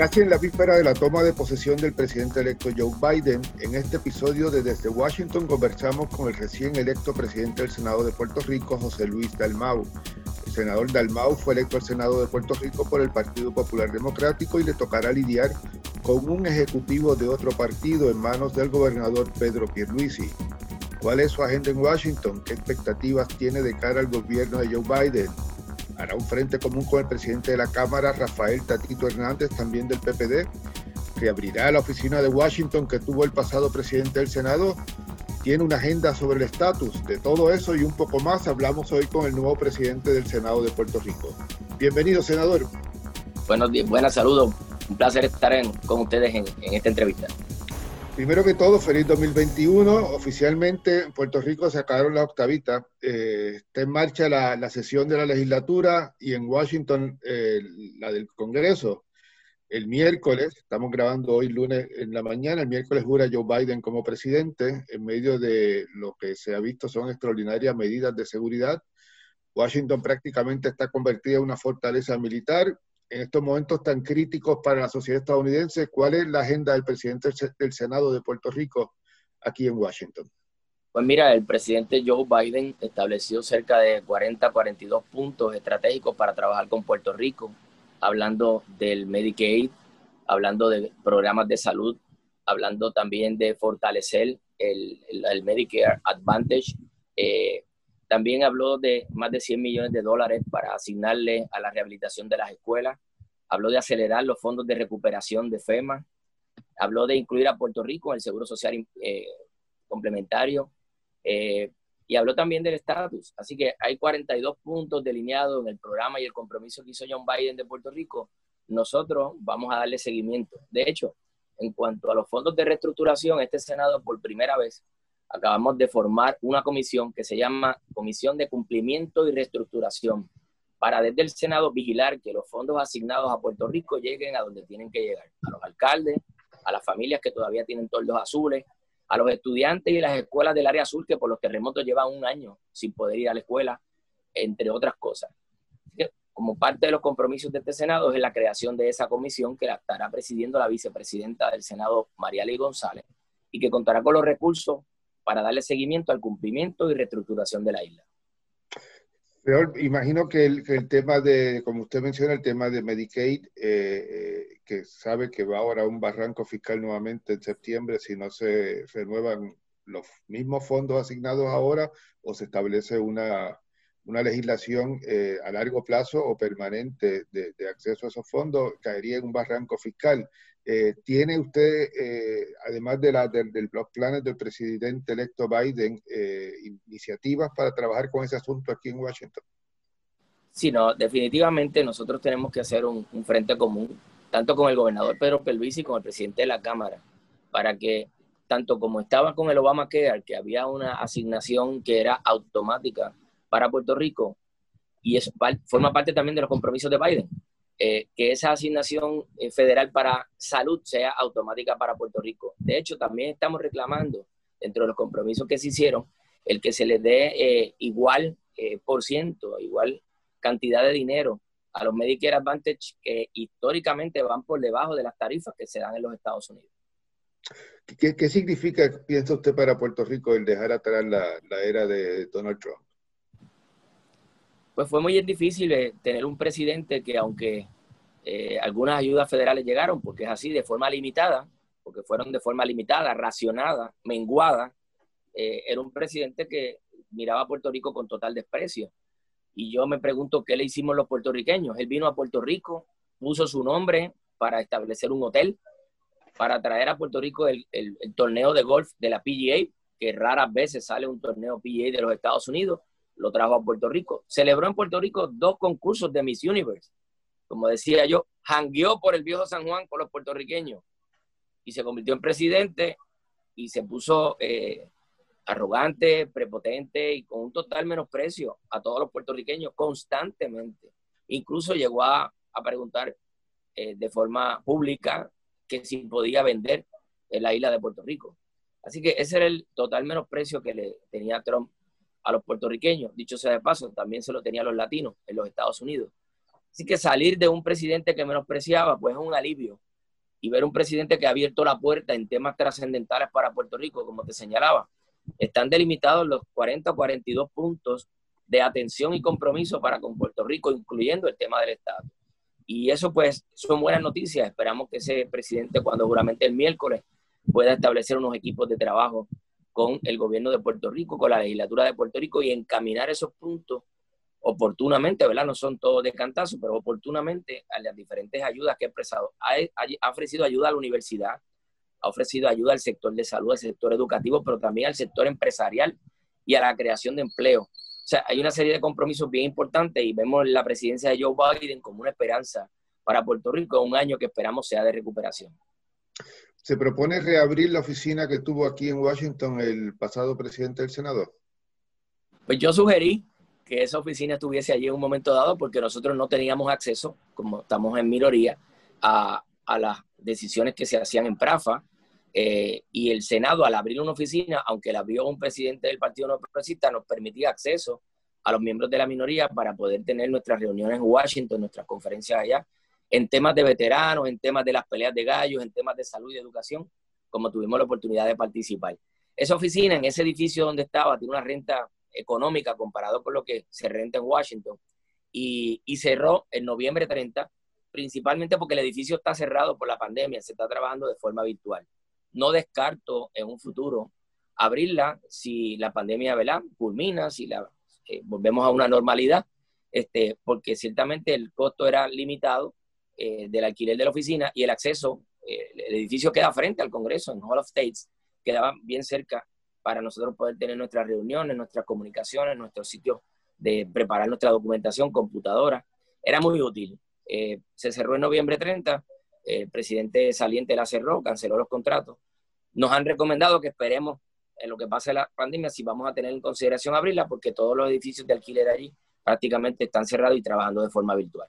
Casi en la víspera de la toma de posesión del presidente electo Joe Biden, en este episodio de Desde Washington conversamos con el recién electo presidente del Senado de Puerto Rico, José Luis Dalmau. El senador Dalmau fue electo al Senado de Puerto Rico por el Partido Popular Democrático y le tocará lidiar con un ejecutivo de otro partido en manos del gobernador Pedro Pierluisi. ¿Cuál es su agenda en Washington? ¿Qué expectativas tiene de cara al gobierno de Joe Biden? Hará un frente común con el presidente de la Cámara, Rafael Tatito Hernández, también del PPD, reabrirá la oficina de Washington que tuvo el pasado presidente del Senado, tiene una agenda sobre el estatus. De todo eso y un poco más hablamos hoy con el nuevo presidente del Senado de Puerto Rico. Bienvenido, senador. Buenos días, buenas saludos. Un placer estar con ustedes en esta entrevista. Primero que todo, feliz 2021. Oficialmente en Puerto Rico sacaron la octavita. Eh, está en marcha la, sesión de la legislatura y en Washington eh, la del Congreso. El miércoles, estamos grabando hoy lunes en la mañana, el miércoles jura Joe Biden como presidente en medio de lo que se ha visto son extraordinarias medidas de seguridad. Washington prácticamente está convertida en una fortaleza militar en estos momentos tan críticos para la sociedad estadounidense, ¿cuál es la agenda del presidente del Senado de Puerto Rico aquí en Washington? Pues mira, el presidente Joe Biden estableció cerca de 40, 42 puntos estratégicos para trabajar con Puerto Rico, hablando del Medicaid, hablando de programas de salud, hablando también de fortalecer el, el, Medicare Advantage, eh, también habló de más de 100 millones de dólares para asignarle a la rehabilitación de las escuelas. Habló de acelerar los fondos de recuperación de FEMA. Habló de incluir a Puerto Rico en el Seguro Social eh, Complementario. Eh, y habló también del estatus. Así que hay 42 puntos delineados en el programa y el compromiso que hizo John Biden de Puerto Rico. Nosotros vamos a darle seguimiento. De hecho, en cuanto a los fondos de reestructuración, este Senado por primera vez acabamos de formar una comisión que se llama Comisión de Cumplimiento y Reestructuración para desde el Senado vigilar que los fondos asignados a Puerto Rico lleguen a donde tienen que llegar, a los alcaldes, a las familias que todavía tienen toldos azules, a los estudiantes y las escuelas del área azul que por los terremotos llevan un año sin poder ir a la escuela, entre otras cosas. como parte de los compromisos de este Senado es la creación de esa comisión que la estará presidiendo la vicepresidenta del Senado, María Ley González, y que contará con los recursos para darle seguimiento al cumplimiento y reestructuración de la isla. Pero imagino que el, que el, tema de, como usted menciona, el tema de Medicaid, eh, eh, que sabe que va ahora a un barranco fiscal nuevamente en septiembre si no se renuevan los mismos fondos asignados ahora o se establece una, una legislación eh, a largo plazo o permanente de, de, acceso a esos fondos, caería en un barranco fiscal. Eh, ¿Tiene usted, eh, además de, la, de, los planes del presidente electo Biden, eh, iniciativas para trabajar con ese asunto aquí en Washington? Sí, no, definitivamente nosotros tenemos que hacer un, frente común, tanto con el gobernador Pedro Pelvisi y con el presidente de la Cámara, para que tanto como estaba con el Obamacare, que había una asignación que era automática para Puerto Rico, y eso forma parte también de los compromisos de Biden, eh, que esa asignación eh, federal para salud sea automática para Puerto Rico. De hecho, también estamos reclamando, dentro de los compromisos que se hicieron, el que se les dé eh, igual por ciento, igual cantidad de dinero a los Medicare Advantage que históricamente van por debajo de las tarifas que se dan en los Estados Unidos. ¿Qué, significa, piensa usted, para Puerto Rico el dejar atrás la era de Donald Trump? Pues fue muy difícil eh, tener un presidente que aunque eh, algunas ayudas federales llegaron, porque es así, de forma limitada, porque fueron de forma limitada, racionada, menguada, eh, era un presidente que miraba a Puerto Rico con total desprecio. Y yo me pregunto qué le hicimos los puertorriqueños. Él vino a Puerto Rico, puso su nombre para establecer un hotel, para traer a Puerto Rico el, el torneo de golf de la PGA, que raras veces sale un torneo PGA de los Estados Unidos lo trajo a Puerto Rico. Celebró en Puerto Rico dos concursos de Miss Universe. Como decía yo, jangueó por el viejo San Juan con los puertorriqueños y se convirtió en presidente y se puso eh, arrogante, prepotente y con un total menosprecio a todos los puertorriqueños constantemente. Incluso llegó a, preguntar eh, de forma pública que si podía vender en la isla de Puerto Rico. Así que ese era el total menosprecio que le tenía Trump a los puertorriqueños, dicho sea de paso, también se lo tenía a los latinos en los Estados Unidos. Así que salir de un presidente que menospreciaba, pues es un alivio y ver un presidente que ha abierto la puerta en temas trascendentales para Puerto Rico, como te señalaba. Están delimitados los 40 o 42 puntos de atención y compromiso para con Puerto Rico, incluyendo el tema del Estado. Y eso pues son buenas noticias. Esperamos que ese presidente cuando juramente el miércoles pueda establecer unos equipos de trabajo con el gobierno de Puerto Rico, con la legislatura de Puerto Rico y encaminar esos puntos oportunamente, ¿verdad? No son todos de cantazo, pero oportunamente a las diferentes ayudas que ha expresado. Ha, ofrecido ayuda a la universidad, ha ofrecido ayuda al sector de salud, al sector educativo, pero también al sector empresarial y a la creación de empleo. O sea, hay una serie de compromisos bien importantes y vemos la presidencia de Joe Biden como una esperanza para Puerto Rico, un año que esperamos sea de recuperación. ¿Se propone reabrir la oficina que tuvo aquí en Washington el pasado presidente del Senado? Pues yo sugerí que esa oficina estuviese allí en un momento dado porque nosotros no teníamos acceso, como estamos en minoría, a, las decisiones que se hacían en Prafa. Eh, y el Senado, al abrir una oficina, aunque la abrió un presidente del Partido No Progresista, nos permitía acceso a los miembros de la minoría para poder tener nuestras reuniones en Washington, nuestras conferencias allá, en temas de veteranos, en temas de las peleas de gallos, en temas de salud y educación, como tuvimos la oportunidad de participar. Esa oficina, en ese edificio donde estaba, tiene una renta económica comparado con lo que se renta en Washington. Y, cerró en noviembre 30, principalmente porque el edificio está cerrado por la pandemia, se está trabajando de forma virtual. No descarto en un futuro abrirla si la pandemia ¿verdad? culmina, si la, eh, volvemos a una normalidad, este, porque ciertamente el costo era limitado eh, del alquiler de la oficina y el acceso, eh, el edificio queda frente al Congreso en Hall of States, quedaba bien cerca para nosotros poder tener nuestras reuniones, nuestras comunicaciones, nuestros sitios de preparar nuestra documentación, computadora. Era muy útil. Eh, se cerró en noviembre 30, el presidente saliente la cerró, canceló los contratos. Nos han recomendado que esperemos en lo que pase la pandemia si vamos a tener en consideración abrirla, porque todos los edificios de alquiler allí prácticamente están cerrados y trabajando de forma virtual.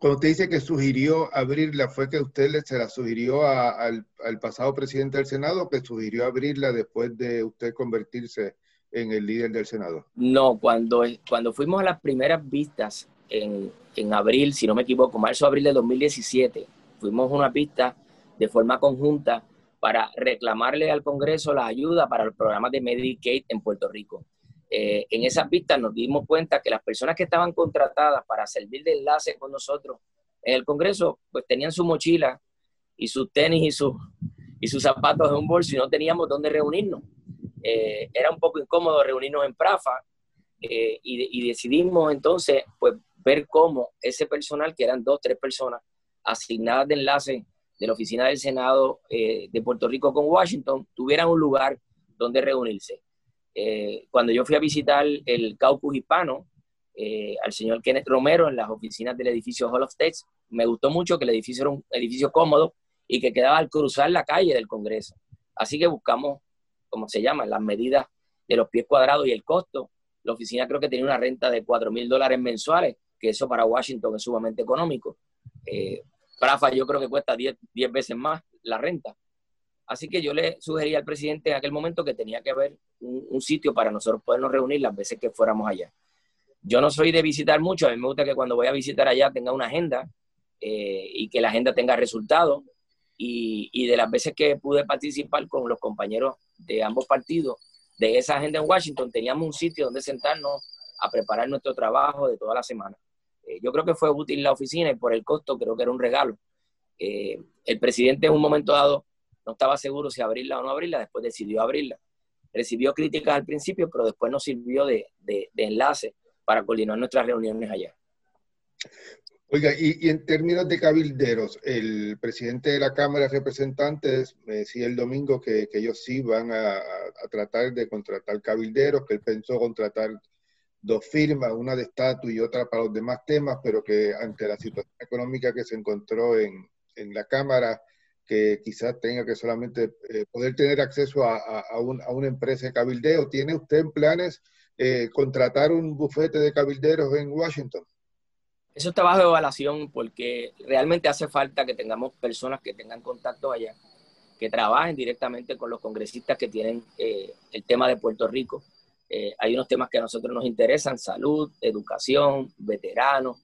Cuando usted dice que sugirió abrirla, ¿fue que usted se la sugirió al, pasado presidente del Senado o que sugirió abrirla después de usted convertirse en el líder del Senado? No, cuando, cuando fuimos a las primeras vistas en, en abril, si no me equivoco, marzo-abril de 2017, fuimos a una vista de forma conjunta para reclamarle al Congreso la ayuda para los programas de Medicaid en Puerto Rico. Eh, en esas vistas nos dimos cuenta que las personas que estaban contratadas para servir de enlace con nosotros en el Congreso, pues tenían su mochila y sus tenis y, sus y sus zapatos en un bolso y no teníamos dónde reunirnos. Eh, era un poco incómodo reunirnos en Prafa eh, y, y, decidimos entonces pues, ver cómo ese personal, que eran dos, tres personas asignadas de enlace de la oficina del Senado de Puerto Rico con Washington, tuvieran un lugar donde reunirse. Eh, cuando yo fui a visitar el caucus hispano, eh, al señor Kenneth Romero en las oficinas del edificio Hall of States, me gustó mucho que el edificio era un edificio cómodo y que quedaba al cruzar la calle del Congreso. Así que buscamos, como se llama, las medidas de los pies cuadrados y el costo. La oficina creo que tenía una renta de 4 mil dólares mensuales, que eso para Washington es sumamente económico. Eh, Prafa yo creo que cuesta 10 veces más la renta. Así que yo le sugerí al presidente en aquel momento que tenía que haber un, sitio para nosotros podernos reunir las veces que fuéramos allá. Yo no soy de visitar mucho, a mí me gusta que cuando voy a visitar allá tenga una agenda eh, y que la agenda tenga resultados. Y, de las veces que pude participar con los compañeros de ambos partidos de esa agenda en Washington, teníamos un sitio donde sentarnos a preparar nuestro trabajo de toda la semana. Eh, yo creo que fue útil la oficina y por el costo creo que era un regalo. Eh, el presidente en un momento dado no estaba seguro si abrirla o no abrirla, después decidió abrirla. Recibió críticas al principio, pero después nos sirvió de, enlace para coordinar nuestras reuniones allá. Oiga, y, en términos de cabilderos, el presidente de la Cámara de Representantes me decía el domingo que, ellos sí van a, tratar de contratar cabilderos, que él pensó contratar dos firmas, una de estatus y otra para los demás temas, pero que ante la situación económica que se encontró en, en la Cámara, que quizás tenga que solamente eh, poder tener acceso a, a, una empresa de cabildeo. ¿Tiene usted en planes eh, contratar un bufete de cabilderos en Washington? Eso está bajo evaluación porque realmente hace falta que tengamos personas que tengan contacto allá, que trabajen directamente con los congresistas que tienen eh, el tema de Puerto Rico. hay unos temas que a nosotros nos interesan, salud, educación, veteranos,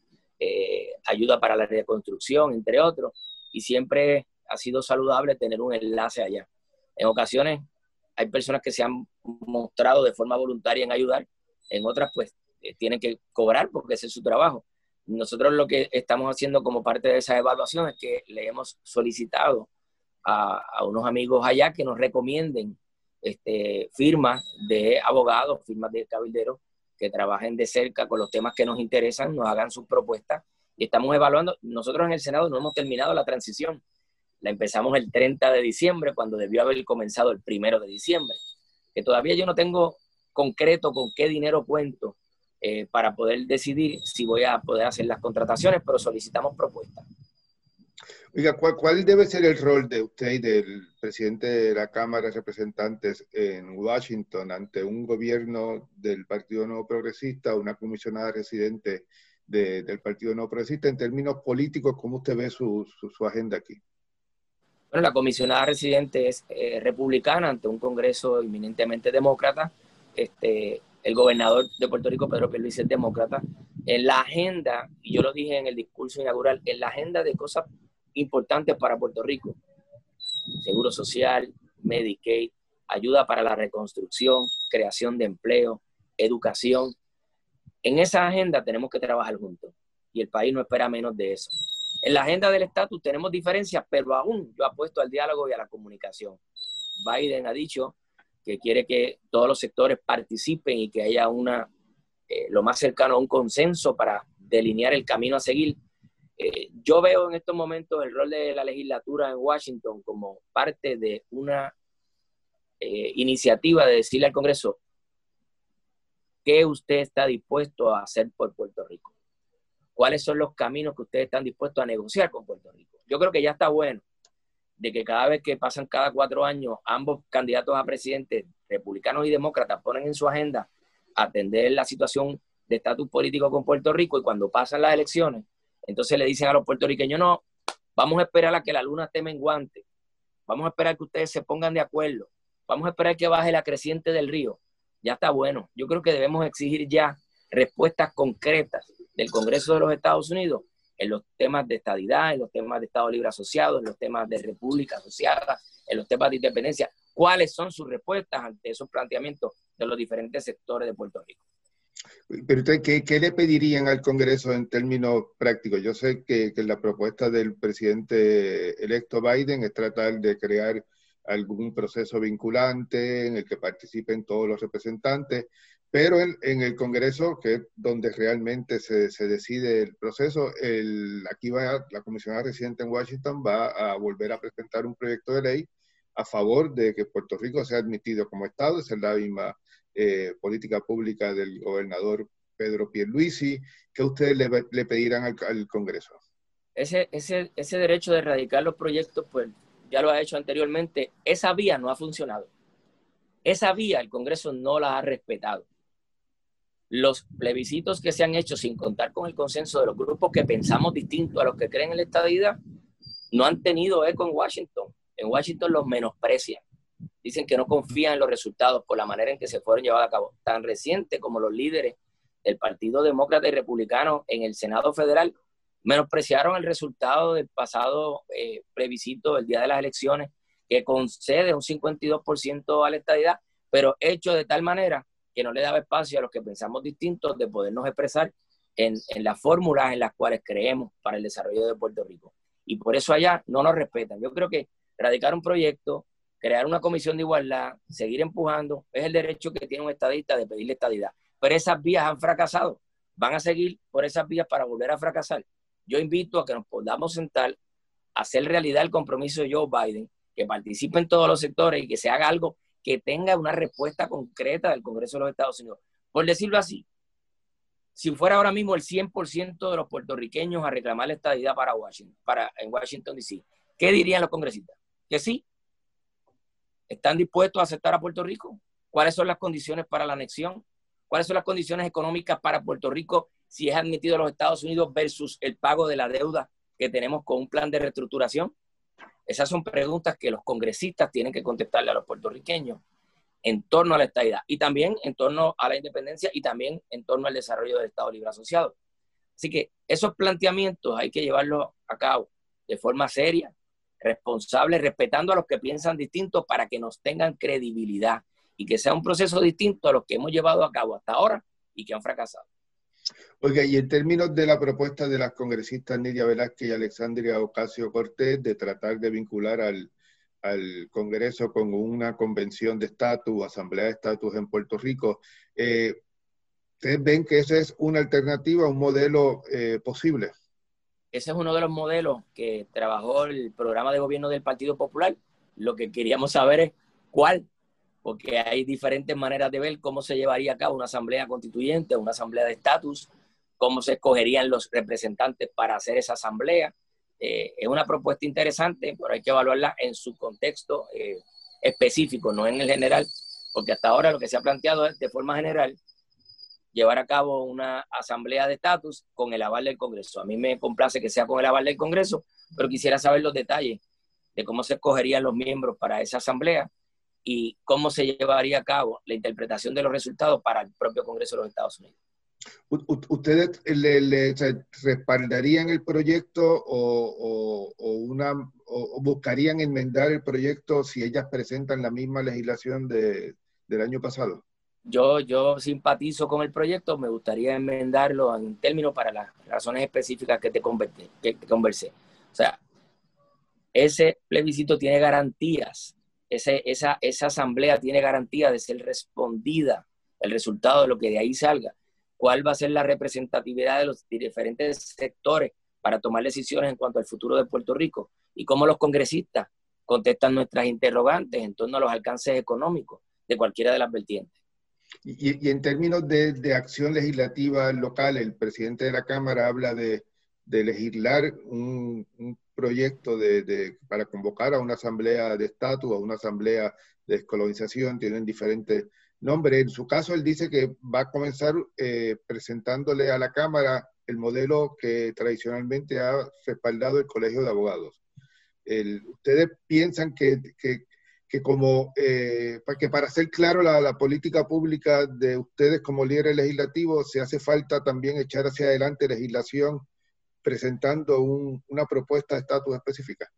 ayuda para la reconstrucción, entre otros y siempre ha sido saludable tener un enlace allá. En ocasiones hay personas que se han mostrado de forma voluntaria en ayudar, en otras pues eh, tienen que cobrar porque ese es su trabajo. Nosotros lo que estamos haciendo como parte de esa evaluación es que le hemos solicitado a, unos amigos allá que nos recomienden este, firmas de abogados, firmas de cabilderos que trabajen de cerca con los temas que nos interesan, nos hagan sus propuestas y estamos evaluando. Nosotros en el Senado no hemos terminado la transición. La empezamos el 30 de diciembre cuando debió haber comenzado el primero de diciembre. Que todavía yo no tengo concreto con qué dinero cuento eh, para poder decidir si voy a poder hacer las contrataciones, pero solicitamos propuestas. Oiga, ¿cuál, debe ser el rol de usted y del presidente de la Cámara de Representantes en Washington ante un gobierno del Partido Nuevo Progresista, una comisionada residente del Partido Nuevo Progresista, en términos políticos, cómo usted ve su, su, agenda aquí? Bueno, la comisionada residente es eh, republicana ante un Congreso eminentemente demócrata. Este, el gobernador de Puerto Rico, Pedro Pierluisi, es demócrata. En la agenda, y yo lo dije en el discurso inaugural, en la agenda de cosas importantes para Puerto Rico. Seguro social, Medicaid, ayuda para la reconstrucción, creación de empleo, educación. En esa agenda tenemos que trabajar juntos y el país no espera menos de eso. En la agenda del estatus tenemos diferencias, pero aún yo apuesto al diálogo y a la comunicación. Biden ha dicho que quiere que todos los sectores participen y que haya una, eh, lo más cercano a un consenso para delinear el camino a seguir eh, yo veo en estos momentos el rol de la legislatura en Washington como parte de una eh, iniciativa de decirle al Congreso qué usted está dispuesto a hacer por Puerto Rico. ¿Cuáles son los caminos que ustedes están dispuestos a negociar con Puerto Rico? Yo creo que ya está bueno de que cada vez que pasan cada cuatro años, ambos candidatos a presidente, republicanos y demócratas, ponen en su agenda atender la situación de estatus político con Puerto Rico y cuando pasan las elecciones, entonces le dicen a los puertorriqueños, no, vamos a esperar a que la luna esté menguante, vamos a esperar que ustedes se pongan de acuerdo, vamos a esperar que baje la creciente del río. Ya está bueno. Yo creo que debemos exigir ya respuestas concretas del Congreso de los Estados Unidos en los temas de estadidad, en los temas de Estado Libre Asociado, en los temas de República Asociada, en los temas de independencia. ¿Cuáles son sus respuestas ante esos planteamientos de los diferentes sectores de Puerto Rico? Pero usted, ¿qué, le pedirían al Congreso en términos prácticos? Yo sé que, la propuesta del presidente electo Biden es tratar de crear algún proceso vinculante en el que participen todos los representantes, pero en, el Congreso, que es donde realmente se, decide el proceso, el, aquí va la comisionada residente en Washington va a volver a presentar un proyecto de ley a favor de que Puerto Rico sea admitido como Estado, esa es la misma eh, política pública del gobernador Pedro Pierluisi, ¿qué ustedes le, pedirán al, Congreso? Ese, ese, ese derecho de erradicar los proyectos, pues ya lo ha hecho anteriormente, esa vía no ha funcionado. Esa vía el Congreso no la ha respetado. Los plebiscitos que se han hecho sin contar con el consenso de los grupos que pensamos distinto a los que creen en la estadidad, no han tenido eco en Washington. En Washington los menosprecian dicen que no confían en los resultados por la manera en que se fueron llevados a cabo, tan reciente como los líderes del Partido Demócrata y Republicano en el Senado Federal menospreciaron el resultado del pasado eh, plebiscito el día de las elecciones, que concede un 52% a la estadidad, pero hecho de tal manera que no le daba espacio a los que pensamos distintos de podernos expresar en, en las fórmulas en las cuales creemos para el desarrollo de Puerto Rico. Y por eso allá no nos respetan. Yo creo que radicar un proyecto crear una comisión de igualdad, seguir empujando, es el derecho que tiene un estadista de pedirle estadidad. Pero esas vías han fracasado. Van a seguir por esas vías para volver a fracasar. Yo invito a que nos podamos sentar, hacer realidad el compromiso de Joe Biden, que participen todos los sectores y que se haga algo que tenga una respuesta concreta del Congreso de los Estados Unidos. Por decirlo así, si fuera ahora mismo el 100% de los puertorriqueños a reclamar la estadidad para Washington, para, en Washington, D.C., ¿qué dirían los congresistas? Que sí, ¿Están dispuestos a aceptar a Puerto Rico? ¿Cuáles son las condiciones para la anexión? ¿Cuáles son las condiciones económicas para Puerto Rico si es admitido a los Estados Unidos versus el pago de la deuda que tenemos con un plan de reestructuración? Esas son preguntas que los congresistas tienen que contestarle a los puertorriqueños en torno a la estadidad y también en torno a la independencia y también en torno al desarrollo del Estado Libre Asociado. Así que esos planteamientos hay que llevarlos a cabo de forma seria, responsable, respetando a los que piensan distinto para que nos tengan credibilidad y que sea un proceso distinto a los que hemos llevado a cabo hasta ahora y que han fracasado. Oiga, y en términos de la propuesta de las congresistas Nidia Velázquez y Alexandria Ocasio Cortés de tratar de vincular al, Congreso con una convención de estatus, asamblea de estatus en Puerto Rico, eh, ¿ustedes ven que esa es una alternativa, un modelo eh, posible? Ese es uno de los modelos que trabajó el programa de gobierno del Partido Popular. Lo que queríamos saber es cuál porque hay diferentes maneras de ver cómo se llevaría a cabo una asamblea constituyente, una asamblea de estatus, cómo se escogerían los representantes para hacer esa asamblea. Eh, es una propuesta interesante, pero hay que evaluarla en su contexto eh, específico, no en el general, porque hasta ahora lo que se ha planteado es de forma general llevar a cabo una asamblea de estatus con el aval del Congreso. A mí me complace que sea con el aval del Congreso, pero quisiera saber los detalles de cómo se escogerían los miembros para esa asamblea y cómo se llevaría a cabo la interpretación de los resultados para el propio Congreso de los Estados Unidos. ¿Ustedes le, respaldarían el proyecto o, una, o, buscarían enmendar el proyecto si ellas presentan la misma legislación de, del año pasado? Yo, yo simpatizo con el proyecto, me gustaría enmendarlo en términos para las razones específicas que te, que te conversé. O sea, ese plebiscito tiene garantías esa, esa asamblea tiene garantía de ser respondida el resultado de lo que de ahí salga. ¿Cuál va a ser la representatividad de los diferentes sectores para tomar decisiones en cuanto al futuro de Puerto Rico? Y cómo los congresistas contestan nuestras interrogantes en torno a los alcances económicos de cualquiera de las vertientes. Y, en términos de, acción legislativa local, el presidente de la Cámara habla de, legislar un, proyecto de, para convocar a una asamblea de estatus, a una asamblea de descolonización, tienen diferentes nombres. En su caso, él dice que va a comenzar eh, presentándole a la Cámara el modelo que tradicionalmente ha respaldado el Colegio de Abogados. ¿Ustedes piensan que, que, como, eh, que para hacer claro la, la, política pública de ustedes como líderes legislativos, se hace falta también echar hacia adelante legislación presentando una propuesta de estatus específica?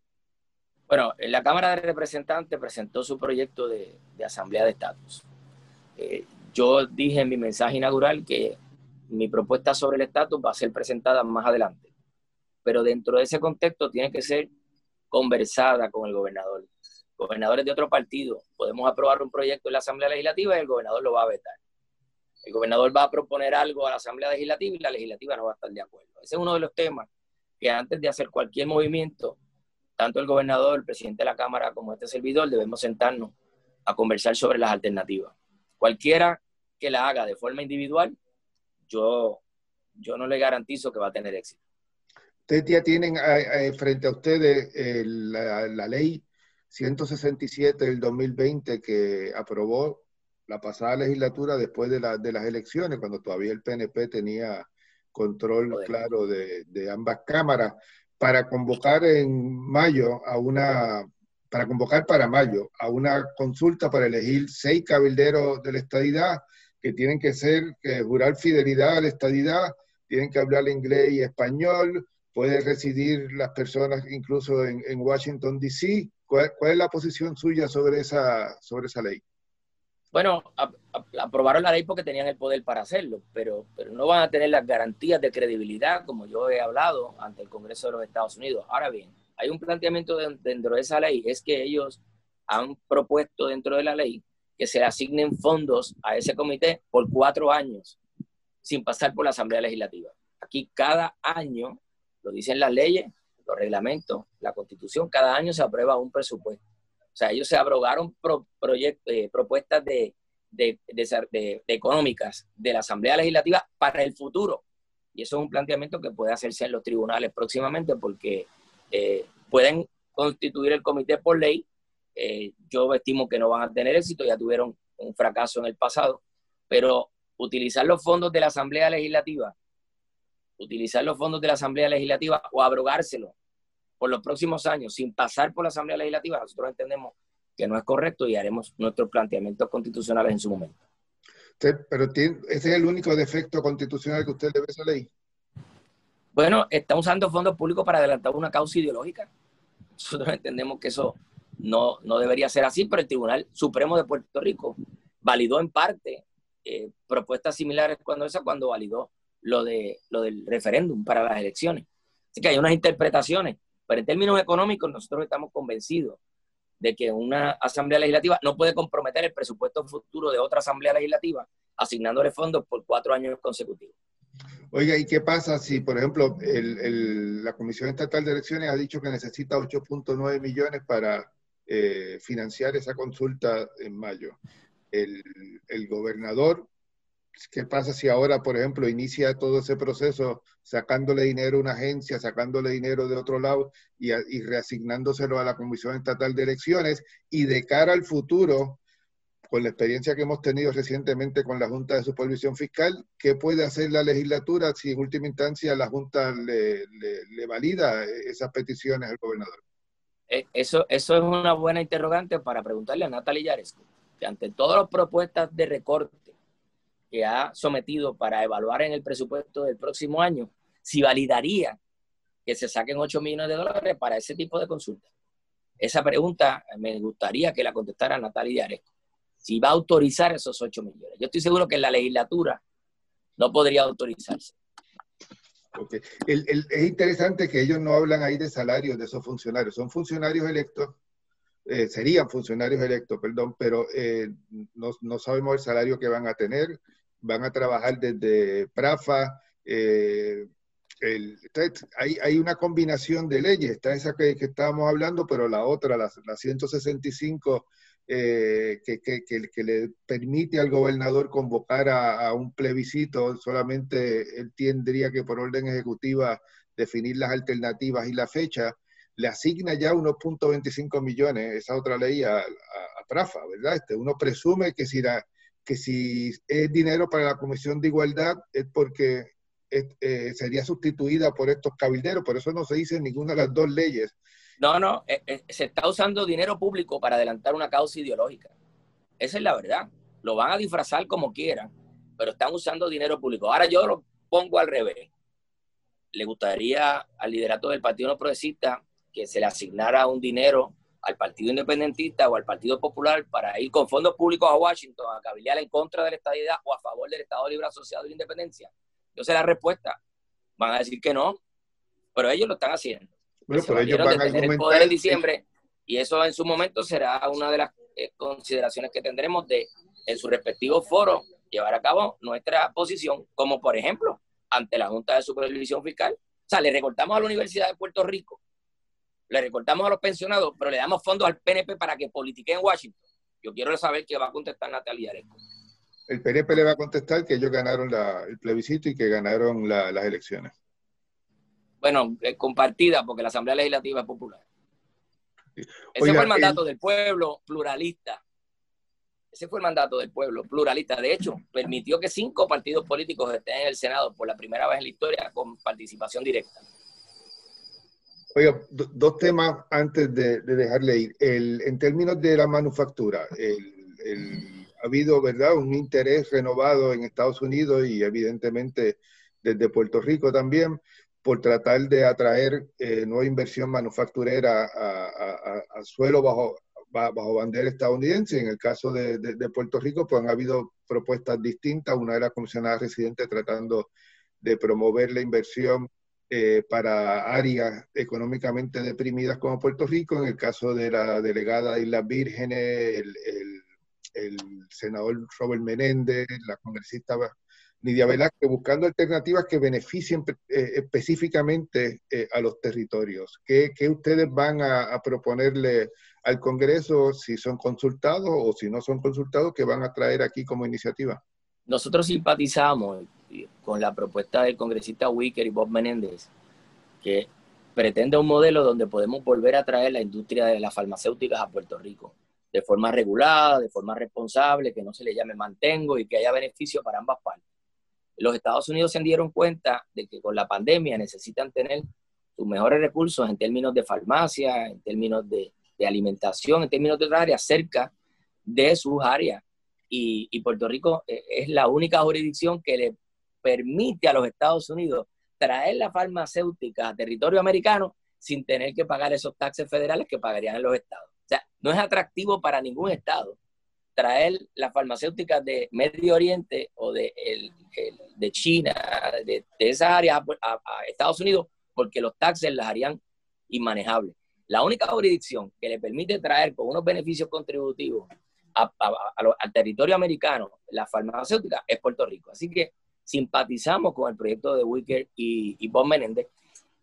Bueno, la Cámara de Representantes presentó su proyecto de, asamblea de estatus. Eh, yo dije en mi mensaje inaugural que mi propuesta sobre el estatus va a ser presentada más adelante, pero dentro de ese contexto tiene que ser conversada con el gobernador. Gobernadores de otro partido, podemos aprobar un proyecto en la Asamblea Legislativa y el gobernador lo va a vetar el gobernador va a proponer algo a la Asamblea Legislativa y la legislativa no va a estar de acuerdo. Ese es uno de los temas que antes de hacer cualquier movimiento, tanto el gobernador, el presidente de la Cámara como este servidor, debemos sentarnos a conversar sobre las alternativas. Cualquiera que la haga de forma individual, yo, yo no le garantizo que va a tener éxito. Ustedes ya tienen eh, eh, frente a ustedes eh, la, la ley 167 del 2020 que aprobó la pasada legislatura después de, de las elecciones, cuando todavía el PNP tenía control claro de, ambas cámaras, para convocar en mayo a una, para convocar para mayo a una consulta para elegir seis cabilderos de la estadidad que tienen que ser, que jurar fidelidad a la estadidad, tienen que hablar inglés y español, pueden residir las personas incluso en, Washington, D.C. ¿Cuál, ¿Cuál, es la posición suya sobre esa, sobre esa ley? Bueno, aprobaron la ley porque tenían el poder para hacerlo, pero, pero no van a tener las garantías de credibilidad, como yo he hablado, ante el Congreso de los Estados Unidos. Ahora bien, hay un planteamiento dentro de esa ley, es que ellos han propuesto dentro de la ley que se asignen fondos a ese comité por cuatro años, sin pasar por la Asamblea Legislativa. Aquí cada año, lo dicen las leyes, los reglamentos, la Constitución, cada año se aprueba un presupuesto. O sea, ellos se abrogaron eh, propuestas de, económicas de la Asamblea Legislativa para el futuro. Y eso es un planteamiento que puede hacerse en los tribunales próximamente porque eh, pueden constituir el comité por ley. Eh, yo estimo que no van a tener éxito, ya tuvieron un fracaso en el pasado, pero utilizar los fondos de la Asamblea Legislativa, utilizar los fondos de la Asamblea Legislativa o abrogárselo por los próximos años sin pasar por la Asamblea Legislativa, nosotros entendemos que no es correcto y haremos nuestros planteamientos constitucionales en su momento. pero ese es el único defecto constitucional que usted le ve a esa ley. Bueno, está usando fondos públicos para adelantar una causa ideológica. Nosotros entendemos que eso no, no debería ser así, pero el Tribunal Supremo de Puerto Rico validó en parte eh, propuestas similares cuando esa, cuando validó lo, de, lo del referéndum para las elecciones. Así que hay unas interpretaciones, pero en términos económicos nosotros estamos convencidos de que una asamblea legislativa no puede comprometer el presupuesto futuro de otra asamblea legislativa asignándole fondos por cuatro años consecutivos. Oiga, ¿y qué pasa si, por ejemplo, la Comisión Estatal de Elecciones ha dicho que necesita 8.9 millones para eh, financiar esa consulta en mayo? El, el, gobernador, ¿qué pasa si ahora, por ejemplo, inicia todo ese proceso sacándole dinero a una agencia, sacándole dinero de otro lado y, y reasignándoselo a la Comisión Estatal de Elecciones y de cara al futuro? con la experiencia que hemos tenido recientemente con la Junta de Supervisión Fiscal, ¿qué puede hacer la legislatura si en última instancia la Junta le, valida esas peticiones al gobernador? Eh, eso, eso es una buena interrogante para preguntarle a Natalia Yaresco, que ante todas las propuestas de recorte que ha sometido para evaluar en el presupuesto del próximo año, si validaría que se saquen 8 millones de dólares para ese tipo de consultas. Esa pregunta me gustaría que la contestara Natalia Yaresco si va a autorizar esos 8 millones. Yo estoy seguro que en la legislatura no podría autorizarse. es interesante que ellos no hablan ahí de salarios de esos funcionarios. Son funcionarios electos, eh, serían funcionarios electos, perdón, pero eh, no, sabemos el salario que van a tener. Van a trabajar desde PRAFA. Eh, hay, una combinación de leyes. Está esa que, estábamos hablando, pero la otra, la, la 165 eh, que, que, le permite al gobernador convocar a, un plebiscito, solamente él tendría que por orden ejecutiva definir las alternativas y la fecha, le asigna ya unos .25 millones, esa otra ley, a, Prafa, ¿verdad? Este, uno presume que si, que si es dinero para la Comisión de Igualdad es porque eh, sería sustituida por estos cabilderos, por eso no se dice en ninguna de las dos leyes no, no, eh, eh, se está usando dinero público para adelantar una causa ideológica. Esa es la verdad. Lo van a disfrazar como quieran, pero están usando dinero público. Ahora yo lo pongo al revés. Le gustaría al liderato del Partido No Progresista que se le asignara un dinero al Partido Independentista o al Partido Popular para ir con fondos públicos a Washington a cabildear en contra de la estadidad o a favor del Estado Libre Asociado de la Independencia. Yo sé la respuesta. Van a decir que no, pero ellos lo están haciendo. Bueno, pero ellos van a argumentar... el poder en diciembre y eso en su momento será una de las eh, consideraciones que tendremos de en su respectivo foro llevar a cabo nuestra posición, como por ejemplo ante la Junta de Supervisión Fiscal. O sea, le recortamos a la Universidad de Puerto Rico, le recortamos a los pensionados, pero le damos fondos al PNP para que politique en Washington. Yo quiero saber qué va a contestar Natalia Areco. El PNP le va a contestar que ellos ganaron el plebiscito y que ganaron las elecciones bueno, eh, compartida porque la Asamblea Legislativa es popular. Ese fue el mandato del pueblo pluralista. Ese fue el mandato del pueblo pluralista. De hecho, permitió que cinco partidos políticos estén en el Senado por la primera vez en la historia con participación directa. Oiga, dos temas antes de, dejarle ir. en términos de la manufactura, ha habido, ¿verdad?, un interés renovado en Estados Unidos y evidentemente desde Puerto Rico también por tratar de atraer eh, nueva inversión manufacturera a, suelo bajo, bajo bandera estadounidense. En el caso de, Puerto Rico, pues han habido propuestas distintas. Una de las comisionadas residentes tratando de promover la inversión eh, para áreas económicamente deprimidas como Puerto Rico. En el caso de la delegada de Islas Vírgenes, el, senador Robert Menéndez, la congresista Lidia Velázquez, buscando alternativas que beneficien eh, específicamente eh, a los territorios. ¿Qué, ustedes van a, proponerle al Congreso si son consultados o si no son consultados, que van a traer aquí como iniciativa? Nosotros simpatizamos con la propuesta del congresista Wicker y Bob Menéndez, que pretende un modelo donde podemos volver a traer la industria de las farmacéuticas a Puerto Rico de forma regulada, de forma responsable, que no se le llame mantengo y que haya beneficio para ambas partes los Estados Unidos se dieron cuenta de que con la pandemia necesitan tener sus mejores recursos en términos de farmacia, en términos de, alimentación, en términos de otras áreas cerca de sus áreas. Y, Puerto Rico eh, es la única jurisdicción que le permite a los Estados Unidos traer la farmacéutica a territorio americano sin tener que pagar esos taxes federales que pagarían los estados. O sea, no es atractivo para ningún estado traer las farmacéuticas de Medio Oriente o de, China, de, esas áreas a, Estados Unidos, porque los taxes las harían inmanejables. La única jurisdicción que le permite traer con unos beneficios contributivos al territorio americano la farmacéutica es Puerto Rico. Así que simpatizamos con el proyecto de Wicker y, y Bob Menéndez.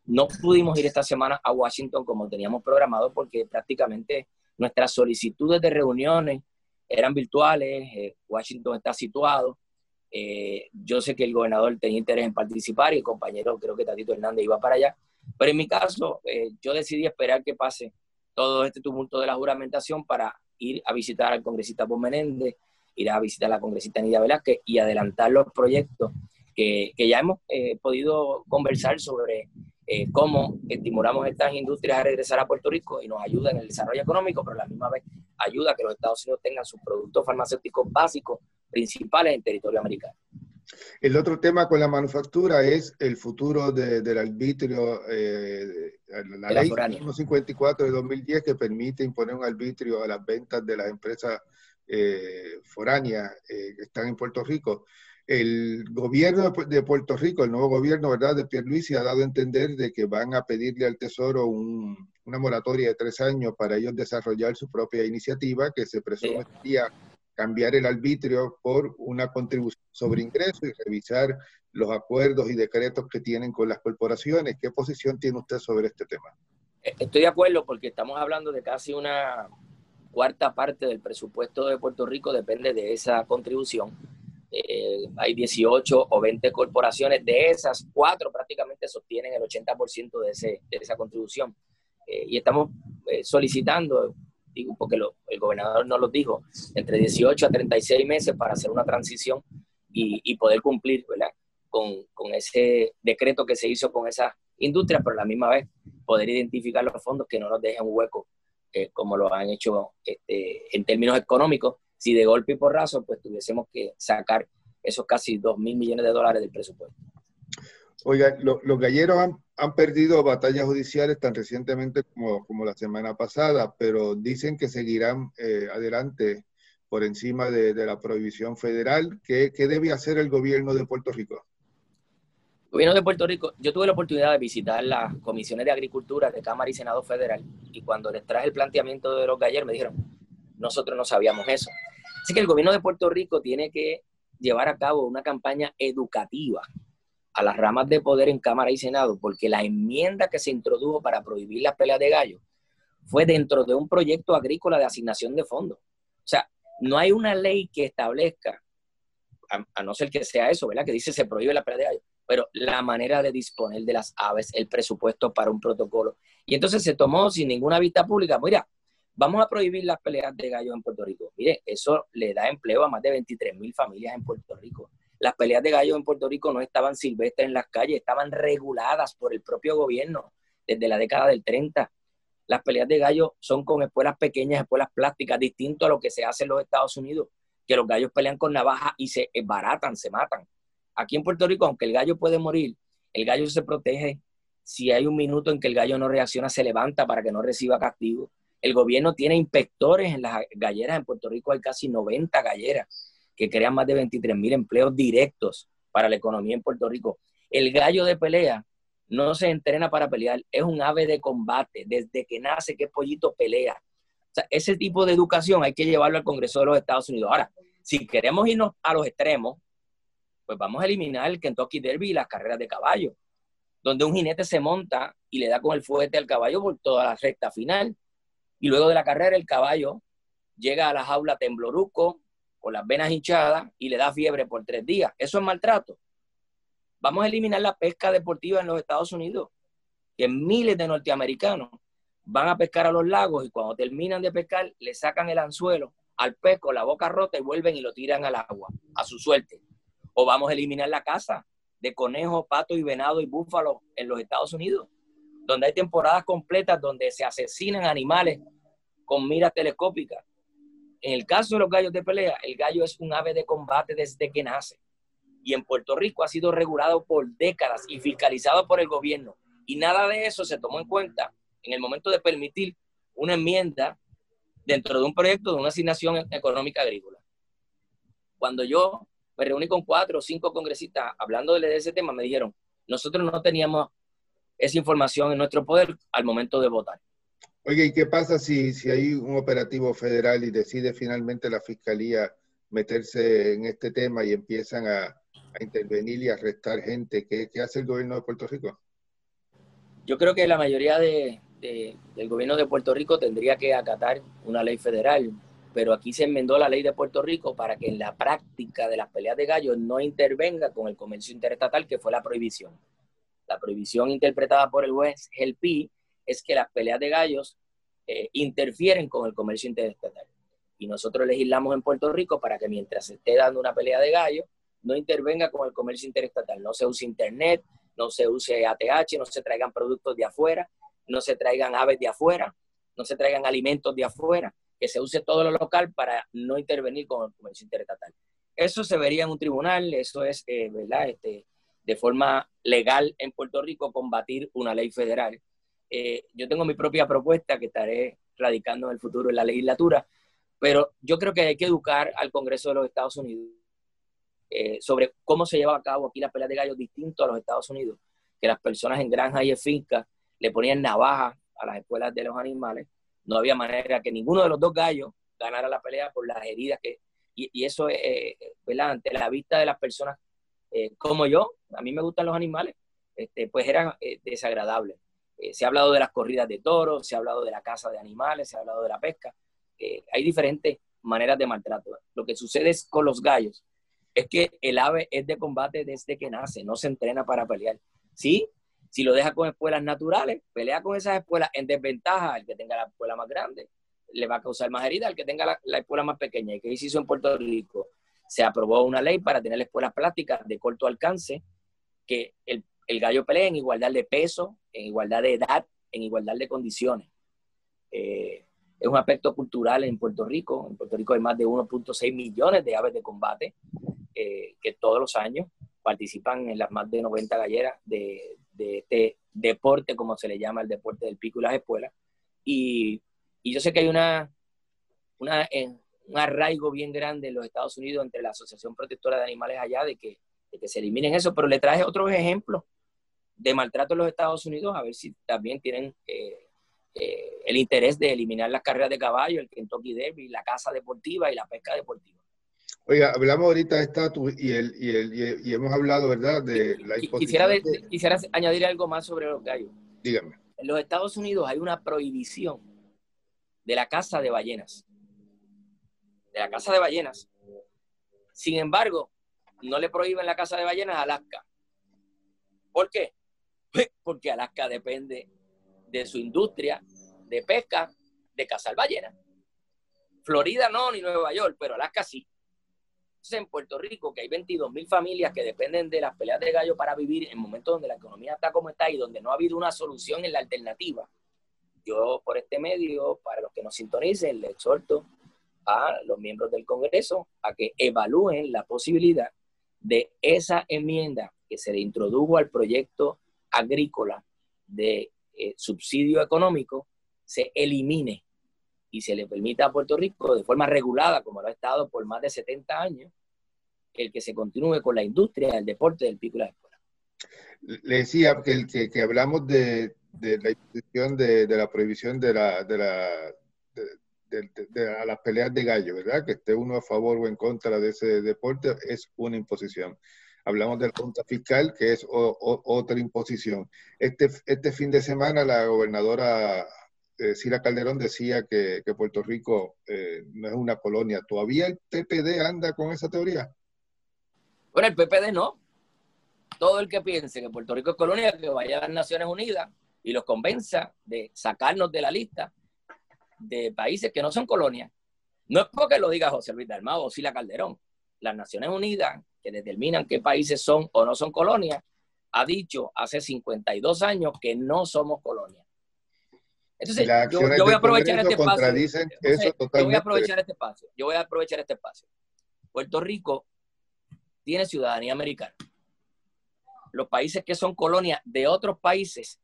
No pudimos ir esta semana a Washington como teníamos programado porque prácticamente nuestras solicitudes de reuniones eran virtuales, eh, Washington está situado. Eh, yo sé que el gobernador tenía interés en participar y el compañero, creo que Tatito Hernández, iba para allá. Pero en mi caso, eh, yo decidí esperar que pase todo este tumulto de la juramentación para ir a visitar al congresista Bob Menéndez, ir a visitar a la congresista Nidia Velázquez y adelantar los proyectos que, que ya hemos podido conversar sobre eh, cómo estimulamos estas industrias a regresar a Puerto Rico y nos ayuda en el desarrollo económico, pero a la misma vez ayuda a que los Estados Unidos tengan sus productos farmacéuticos básicos principales en territorio americano. El otro tema con la manufactura es el futuro del arbitrio, eh, la ley 154 de 2010 que permite imponer un arbitrio a las ventas de las empresas eh, foráneas eh, que están en Puerto Rico el gobierno de Puerto Rico, el nuevo gobierno, ¿verdad?, de Pierluisi ha dado a entender de que van a pedirle al Tesoro una moratoria de tres años para ellos desarrollar su propia iniciativa, que se presume cambiar el arbitrio por una contribución sobre ingresos y revisar los acuerdos y decretos que tienen con las corporaciones. ¿Qué posición tiene usted sobre este tema? Eh, estoy de acuerdo porque estamos hablando de casi una cuarta parte del presupuesto de Puerto Rico depende de esa contribución eh, hay 18 o 20 corporaciones, de esas, cuatro prácticamente sostienen el 80% de, ese, de esa contribución. Eh, y estamos eh, solicitando, digo, porque el gobernador nos lo dijo, entre 18 a 36 meses para hacer una transición y, poder cumplir Con, ese decreto que se hizo con esa industria, pero la misma vez poder identificar los fondos que no nos dejen un hueco, como lo han hecho este, en términos económicos, si de golpe y porrazo, pues tuviésemos que sacar esos casi 2 mil millones de dólares del presupuesto. Oiga, los galleros han, perdido batallas judiciales tan recientemente como, como la semana pasada, pero dicen que seguirán eh, adelante por encima de, la prohibición federal. ¿Qué, ¿Qué, debe hacer el gobierno de Puerto Rico? Gobierno de Puerto Rico, yo tuve la oportunidad de visitar las comisiones de agricultura de Cámara y Senado Federal y cuando les traje el planteamiento de los galleros me dijeron, nosotros no sabíamos eso. Así que el gobierno de Puerto Rico tiene que llevar a cabo una campaña educativa a las ramas de poder en Cámara y Senado, porque la enmienda que se introdujo para prohibir las peleas de gallos fue dentro de un proyecto agrícola de asignación de fondos. O sea, no hay una ley que establezca, a, no ser que sea eso, ¿verdad? Que dice se prohíbe la pelea de gallos, pero la manera de disponer de las aves, el presupuesto para un protocolo. Y entonces se tomó sin ninguna vista pública. Mira, Vamos a prohibir las peleas de gallos en Puerto Rico. Mire, eso le da empleo a más de 23 mil familias en Puerto Rico. Las peleas de gallos en Puerto Rico no estaban silvestres en las calles, estaban reguladas por el propio gobierno desde la década del 30. Las peleas de gallos son con espuelas pequeñas, espuelas plásticas, distinto a lo que se hace en los Estados Unidos, que los gallos pelean con navaja y se baratan, se matan. Aquí en Puerto Rico, aunque el gallo puede morir, el gallo se protege. Si hay un minuto en que el gallo no reacciona, se levanta para que no reciba castigo. El gobierno tiene inspectores en las galleras. En Puerto Rico hay casi 90 galleras que crean más de 23 mil empleos directos para la economía en Puerto Rico. El gallo de pelea no se entrena para pelear, es un ave de combate. Desde que nace, que pollito pelea. Ese tipo de educación hay que llevarlo al Congreso de los Estados Unidos. Ahora, si queremos irnos a los extremos, pues vamos a eliminar el Kentucky Derby y las carreras de caballo, donde un jinete se monta y le da con el fuete al caballo por toda la recta final. Y luego de la carrera, el caballo llega a la jaula tembloruco, con las venas hinchadas y le da fiebre por tres días. Eso es maltrato. Vamos a eliminar la pesca deportiva en los Estados Unidos, que miles de norteamericanos van a pescar a los lagos y cuando terminan de pescar le sacan el anzuelo al pez con la boca rota y vuelven y lo tiran al agua, a su suerte. O vamos a eliminar la caza de conejos, patos y venado y búfalo en los Estados Unidos donde hay temporadas completas donde se asesinan animales con miras telescópicas. En el caso de los gallos de pelea, el gallo es un ave de combate desde que nace. y en Puerto Rico ha sido regulado por décadas y fiscalizado por el gobierno. Y nada de eso se tomó en cuenta en el momento de permitir una enmienda dentro de un proyecto de una asignación económica agrícola. Cuando yo me reuní con cuatro o cinco congresistas hablando de ese tema, me dijeron, nosotros no teníamos esa información en nuestro poder al momento de votar. Oye, ¿y qué pasa si, si hay un operativo federal y decide finalmente la fiscalía meterse en este tema y empiezan a, a intervenir y arrestar gente? ¿Qué, ¿Qué, hace el gobierno de Puerto Rico? Yo creo que la mayoría de, de, del gobierno de Puerto Rico tendría que acatar una ley federal, pero aquí se enmendó la ley de Puerto Rico para que en la práctica de las peleas de gallos no intervenga con el comercio interestatal, que fue la prohibición. La prohibición interpretada por el juez Gelpi es que las peleas de gallos eh, interfieren con el comercio interestatal. Y nosotros legislamos en Puerto Rico para que mientras se esté dando una pelea de gallos, no intervenga con el comercio interestatal. No se use internet, no se use ATH, no se traigan productos de afuera, no se traigan aves de afuera, no se traigan alimentos de afuera, que se use todo lo local para no intervenir con el comercio interestatal. Eso se vería en un tribunal, eso es, eh, ¿verdad? Este, de forma legal en Puerto Rico combatir una ley federal. Eh, yo tengo mi propia propuesta que estaré radicando en el futuro en la legislatura, pero yo creo que hay que educar al Congreso de los Estados Unidos eh, sobre cómo se lleva a cabo aquí la pelea de gallos distinto a los Estados Unidos, que las personas en granjas y en fincas le ponían navajas a las escuelas de los animales, no había manera que ninguno de los dos gallos ganara la pelea por las heridas que, y, eso es, eh, ¿verdad? Ante la vista de las personas eh, como yo, a mí me gustan los animales, este, pues era eh, desagradable. Eh, se ha hablado de las corridas de toros, se ha hablado de la caza de animales, se ha hablado de la pesca. hay diferentes maneras de maltrato. Lo que sucede es con los gallos es que el ave es de combate desde que nace, no se entrena para pelear. Sí, si lo deja con espuelas naturales, pelea con esas espuelas en desventaja al que tenga la espuela más grande, le va a causar más herida al que tenga la, la espuela más pequeña. ¿Y qué se hizo en Puerto Rico? Se aprobó una ley para tener espuelas plásticas de corto alcance, que el, el gallo pelee en igualdad de peso, en igualdad de edad, en igualdad de condiciones. Eh, es un aspecto cultural en Puerto Rico. En Puerto Rico hay más de 1.6 millones de aves de combate eh, que todos los años participan en las más de 90 galleras de, de este deporte, como se le llama el deporte del pico y las espuelas. Y, y yo sé que hay una, una, un arraigo bien grande en los Estados Unidos entre la Asociación Protectora de Animales allá de que, de que se eliminen eso, pero le traje otros ejemplos de maltrato en los Estados Unidos, a ver si también tienen eh, eh, el interés de eliminar las carreras de caballo, el Kentucky Derby, la caza deportiva y la pesca deportiva. Oiga, hablamos ahorita de estatus y, el, y, el, y, hemos hablado, ¿verdad?, de la quisiera, de, quisiera añadir algo más sobre los gallos. Dígame. En los Estados Unidos hay una prohibición de la caza de ballenas. De la caza de ballenas. Sin embargo, no le prohíben la caza de ballenas a Alaska. ¿Por qué? Porque Alaska depende de su industria de pesca, de cazar ballenas. Florida no, ni Nueva York, pero Alaska sí en Puerto Rico, que hay 22 mil familias que dependen de las peleas de gallo para vivir en momentos donde la economía está como está y donde no ha habido una solución en la alternativa, yo por este medio, para los que nos sintonicen, le exhorto a los miembros del Congreso a que evalúen la posibilidad de esa enmienda que se le introdujo al proyecto agrícola de eh, subsidio económico se elimine y se le permita a Puerto Rico de forma regulada, como lo ha estado por más de 70 años, el que se continúe con la industria del deporte del pico y la escuela. Le decía que, que, que hablamos de, de, la imposición de, de, la prohibición de, la, de, la, de, las peleas de gallo, ¿verdad? Que esté uno a favor o en contra de ese deporte es una imposición. Hablamos del Junta Fiscal, que es o, o, otra imposición. Este, este fin de semana la gobernadora eh, Cira Calderón decía que, Puerto Rico eh, no es una colonia. ¿Todavía el PPD anda con esa teoría? Bueno, el PPD no. Todo el que piense que Puerto Rico es colonia, que vaya a las Naciones Unidas y los convenza de sacarnos de la lista de países que no son colonias. No es porque lo diga José Luis Dalmao o Sila Calderón. Las Naciones Unidas, que determinan qué países son o no son colonias, ha dicho hace 52 años que no somos colonias. Entonces, yo, yo, voy a aprovechar este espacio. Entonces, yo voy a aprovechar este espacio. Yo voy a aprovechar este espacio. Puerto Rico tiene ciudadanía americana. Los países que son colonias de otros países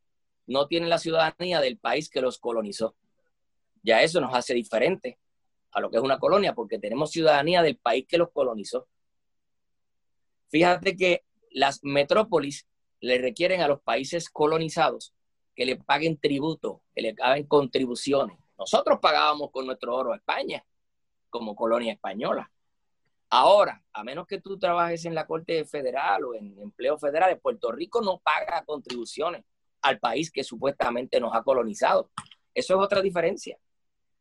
no tienen la ciudadanía del país que los colonizó. Ya eso nos hace diferente a lo que es una colonia, porque tenemos ciudadanía del país que los colonizó. Fíjate que las metrópolis le requieren a los países colonizados que le paguen tributo, que le paguen contribuciones. Nosotros pagábamos con nuestro oro a España como colonia española. Ahora, a menos que tú trabajes en la Corte Federal o en empleo federal, Puerto Rico no paga contribuciones al país que supuestamente nos ha colonizado. Eso es otra diferencia.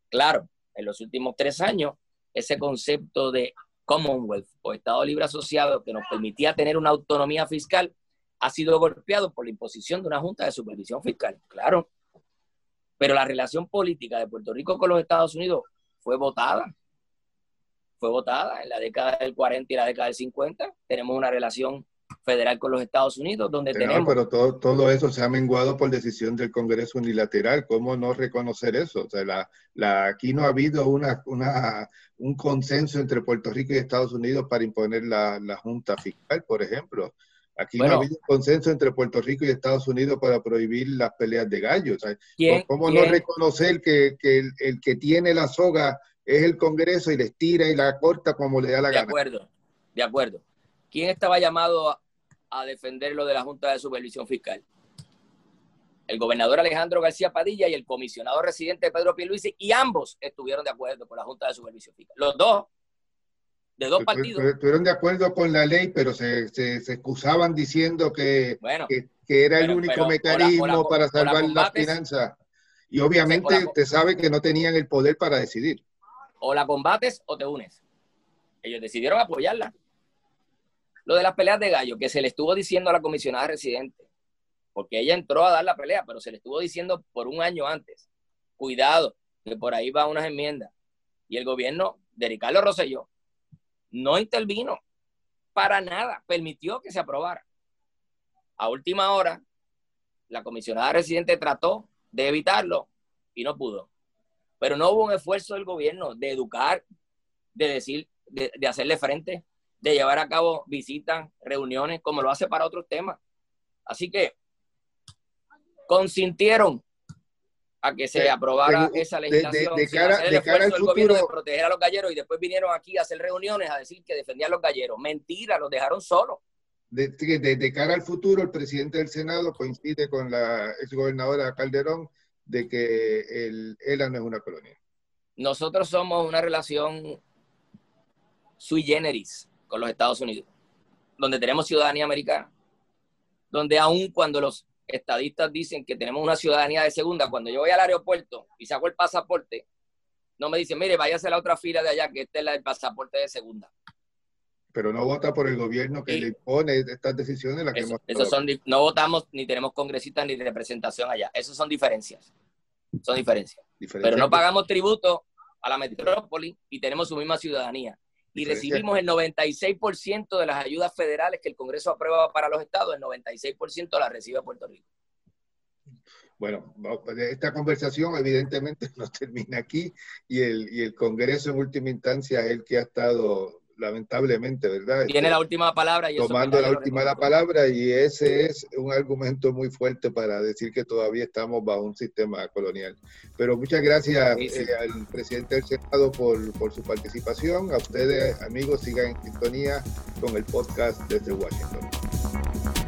Claro, en los últimos tres años, ese concepto de Commonwealth o Estado Libre Asociado que nos permitía tener una autonomía fiscal ha sido golpeado por la imposición de una Junta de Supervisión Fiscal. Claro. Pero la relación política de Puerto Rico con los Estados Unidos fue votada fue votada en la década del 40 y la década del 50. Tenemos una relación federal con los Estados Unidos, donde tenemos... Pero todo, todo eso se ha menguado por decisión del Congreso unilateral. ¿Cómo no reconocer eso? O sea, la, la, aquí no ha habido una, una, un consenso entre Puerto Rico y Estados Unidos para imponer la, la Junta Fiscal, por ejemplo. Aquí no ha habido un consenso entre Puerto Rico y Estados Unidos para prohibir las peleas de gallos. ¿Cómo no reconocer que, que el, el, que tiene la soga es el Congreso y les tira y la corta como le da la gana. De acuerdo, de acuerdo. ¿Quién estaba llamado a, defender lo de la Junta de Supervisión Fiscal? El gobernador Alejandro García Padilla y el comisionado residente Pedro Pierluisi, y ambos estuvieron de acuerdo con la Junta de Supervisión Fiscal. Los dos, de dos partidos. Estuvieron de acuerdo con la ley, pero se, se, excusaban diciendo que, que, era el único mecanismo para salvar las finanzas. Y obviamente usted sabe que no tenían el poder para decidir o la combates o te unes. Ellos decidieron apoyarla. Lo de las peleas de gallo, que se le estuvo diciendo a la comisionada residente, porque ella entró a dar la pelea, pero se le estuvo diciendo por un año antes, cuidado, que por ahí va unas enmiendas. Y el gobierno de Ricardo Rosselló no intervino para nada, permitió que se aprobara. A última hora, la comisionada residente trató de evitarlo y no pudo. Pero no hubo un esfuerzo del gobierno de educar, de decir, de, hacerle frente, de llevar a cabo visitas, reuniones, como lo hace para otros temas. Así que consintieron a que se aprobara esa legislación de, cara, de cara al futuro, de proteger a los galleros y después vinieron aquí a hacer reuniones a decir que defendían a los galleros. Mentira, los dejaron solos. De, de, cara al futuro, el presidente del Senado coincide con la exgobernadora Calderón de que el ELA no es una colonia? Nosotros somos una relación sui generis con los Estados Unidos, donde tenemos ciudadanía americana, donde aun cuando los estadistas dicen que tenemos una ciudadanía de segunda, cuando yo voy al aeropuerto y saco el pasaporte, no me dicen, mire, váyase a la otra fila de allá, que este es el pasaporte de segunda pero no vota por el gobierno que le impone estas decisiones. Las que son, no votamos ni tenemos congresistas ni representación allá. Esas son diferencias. Son diferencias. Pero no pagamos tributo a la metrópoli y tenemos su misma ciudadanía. Y recibimos el 96% de las ayudas federales que el Congreso aprueba para los estados, el 96% las recibe Puerto Rico. Bueno, esta conversación evidentemente no termina aquí y el, y el Congreso en última instancia es el que ha estado lamentablemente, ¿verdad? Tiene este, la última palabra. Y tomando la última la palabra y ese es un argumento muy fuerte para decir que todavía estamos bajo un sistema colonial. Pero muchas gracias eh, al presidente del Senado por, por su participación. A ustedes, amigos, sigan en sintonía con el podcast desde Washington.